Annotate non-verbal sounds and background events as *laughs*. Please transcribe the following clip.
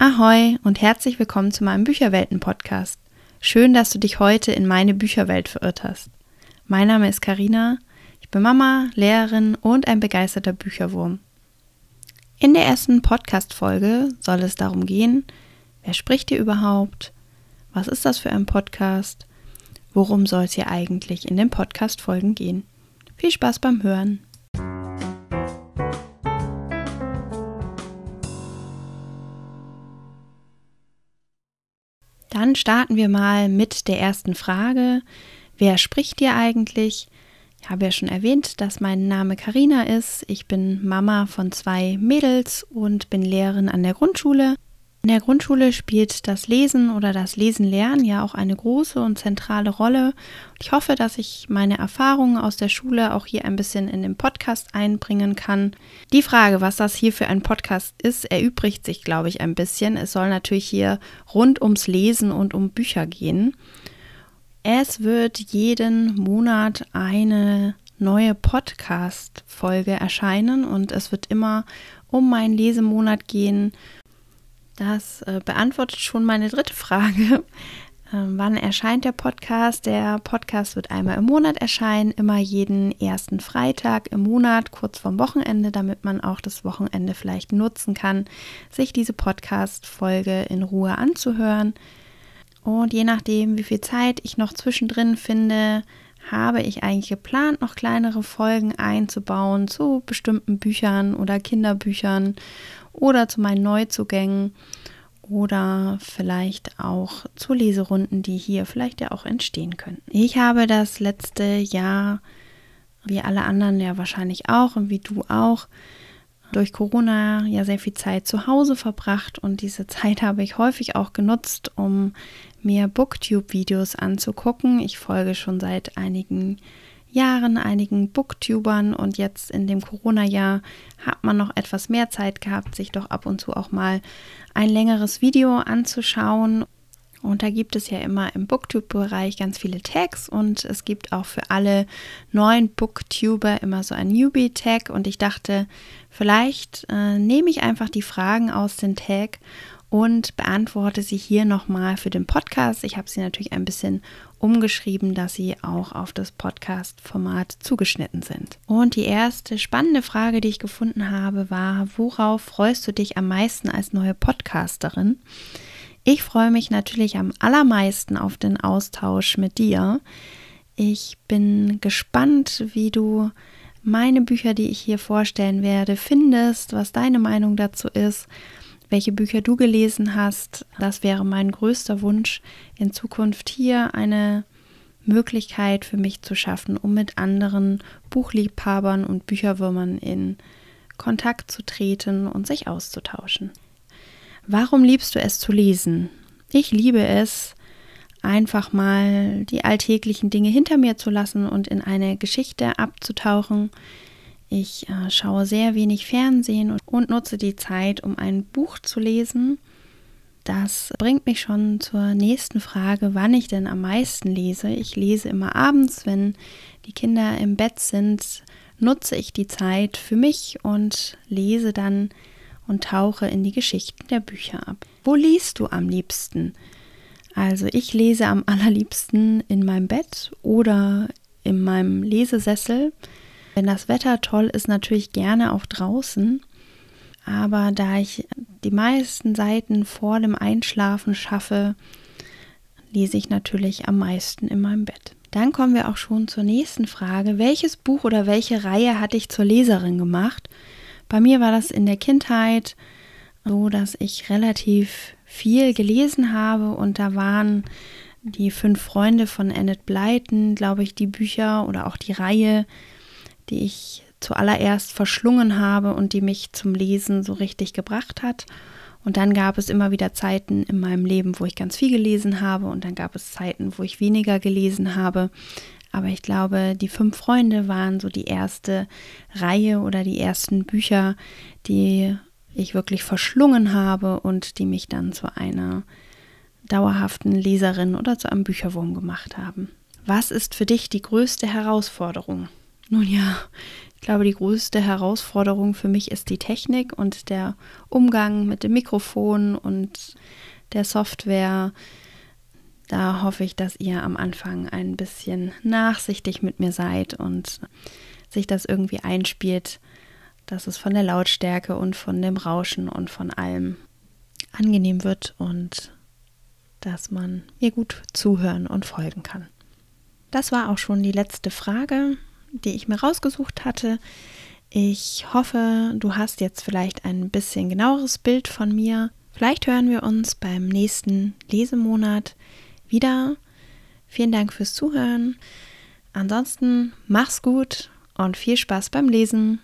Ahoi und herzlich willkommen zu meinem Bücherwelten-Podcast. Schön, dass du dich heute in meine Bücherwelt verirrt hast. Mein Name ist Karina, ich bin Mama, Lehrerin und ein begeisterter Bücherwurm. In der ersten Podcast-Folge soll es darum gehen, wer spricht hier überhaupt? Was ist das für ein Podcast? Worum soll es hier eigentlich in den Podcast-Folgen gehen? Viel Spaß beim Hören! Dann starten wir mal mit der ersten Frage. Wer spricht dir eigentlich? Ich habe ja schon erwähnt, dass mein Name Karina ist. Ich bin Mama von zwei Mädels und bin Lehrerin an der Grundschule. In der Grundschule spielt das Lesen oder das Lesen lernen ja auch eine große und zentrale Rolle. Ich hoffe, dass ich meine Erfahrungen aus der Schule auch hier ein bisschen in den Podcast einbringen kann. Die Frage, was das hier für ein Podcast ist, erübrigt sich, glaube ich, ein bisschen. Es soll natürlich hier rund ums Lesen und um Bücher gehen. Es wird jeden Monat eine neue Podcast-Folge erscheinen und es wird immer um meinen Lesemonat gehen das äh, beantwortet schon meine dritte Frage. *laughs* Ähm, wann erscheint der Podcast? Der Podcast wird einmal im Monat erscheinen, immer jeden ersten Freitag im Monat, kurz vorm Wochenende, damit man auch das Wochenende vielleicht nutzen kann, sich diese Podcast-Folge in Ruhe anzuhören. Und je nachdem, wie viel Zeit ich noch zwischendrin finde, habe ich eigentlich geplant, noch kleinere Folgen einzubauen zu bestimmten Büchern oder Kinderbüchern oder zu meinen Neuzugängen oder vielleicht auch zu Leserunden, die hier vielleicht ja auch entstehen können. Ich habe das letzte Jahr, wie alle anderen ja wahrscheinlich auch und wie du auch, durch Corona ja sehr viel Zeit zu Hause verbracht und diese Zeit *laughs* habe ich häufig auch genutzt, um mir Booktube-Videos anzugucken. Ich folge schon seit einigen Jahren Jahren einigen Booktubern und jetzt in dem Corona-Jahr hat man noch etwas mehr Zeit gehabt, sich doch ab und zu auch mal ein längeres Video anzuschauen. Und da gibt es ja immer im Booktube-Bereich ganz viele Tags und es gibt auch für alle neuen Booktuber immer so ein Newbie-Tag. Und ich dachte, vielleicht äh, nehme ich einfach die Fragen aus dem Tag und beantworte sie hier nochmal für den Podcast. Ich habe sie natürlich ein bisschen umgeschrieben, dass sie auch auf das Podcast-Format zugeschnitten sind. Und die erste spannende Frage, die ich gefunden habe, war, worauf freust du dich am meisten als neue Podcasterin? Ich freue mich natürlich am allermeisten auf den Austausch mit dir. Ich bin gespannt, wie du meine Bücher, die ich hier vorstellen werde, findest, was deine Meinung dazu ist welche Bücher du gelesen hast. Das wäre mein größter Wunsch, in Zukunft hier eine Möglichkeit für mich zu schaffen, um mit anderen Buchliebhabern und Bücherwürmern in Kontakt zu treten und sich auszutauschen. Warum liebst du es zu lesen? Ich liebe es, einfach mal die alltäglichen Dinge hinter mir zu lassen und in eine Geschichte abzutauchen, ich äh, schaue sehr wenig Fernsehen und, und nutze die Zeit, um ein Buch zu lesen. Das bringt mich schon zur nächsten Frage, wann ich denn am meisten lese. Ich lese immer abends, wenn die Kinder im Bett sind, nutze ich die Zeit für mich und lese dann und tauche in die Geschichten der Bücher ab. Wo liest du am liebsten? Also ich lese am allerliebsten in meinem Bett oder in meinem Lesesessel. Wenn das Wetter toll ist, natürlich gerne auch draußen. Aber da ich die meisten Seiten vor dem Einschlafen schaffe, lese ich natürlich am meisten in meinem Bett. Dann kommen wir auch schon zur nächsten Frage. Welches Buch oder welche Reihe hatte ich zur Leserin gemacht? Bei mir war das in der Kindheit so, dass ich relativ viel gelesen habe und da waren die fünf Freunde von Annette Blyton, glaube ich, die Bücher oder auch die Reihe, die ich zuallererst verschlungen habe und die mich zum Lesen so richtig gebracht hat. Und dann gab es immer wieder Zeiten in meinem Leben, wo ich ganz viel gelesen habe und dann gab es Zeiten, wo ich weniger gelesen habe. Aber ich glaube, die fünf Freunde waren so die erste Reihe oder die ersten Bücher, die ich wirklich verschlungen habe und die mich dann zu einer dauerhaften Leserin oder zu einem Bücherwurm gemacht haben. Was ist für dich die größte Herausforderung? Nun ja, ich glaube, die größte Herausforderung für mich ist die Technik und der Umgang mit dem Mikrofon und der Software. Da hoffe ich, dass ihr am Anfang ein bisschen nachsichtig mit mir seid und sich das irgendwie einspielt, dass es von der Lautstärke und von dem Rauschen und von allem angenehm wird und dass man mir gut zuhören und folgen kann. Das war auch schon die letzte Frage, die ich mir rausgesucht hatte. Ich hoffe, du hast jetzt vielleicht ein bisschen genaueres Bild von mir. Vielleicht hören wir uns beim nächsten Lesemonat wieder. Vielen Dank fürs Zuhören. Ansonsten mach's gut und viel Spaß beim Lesen.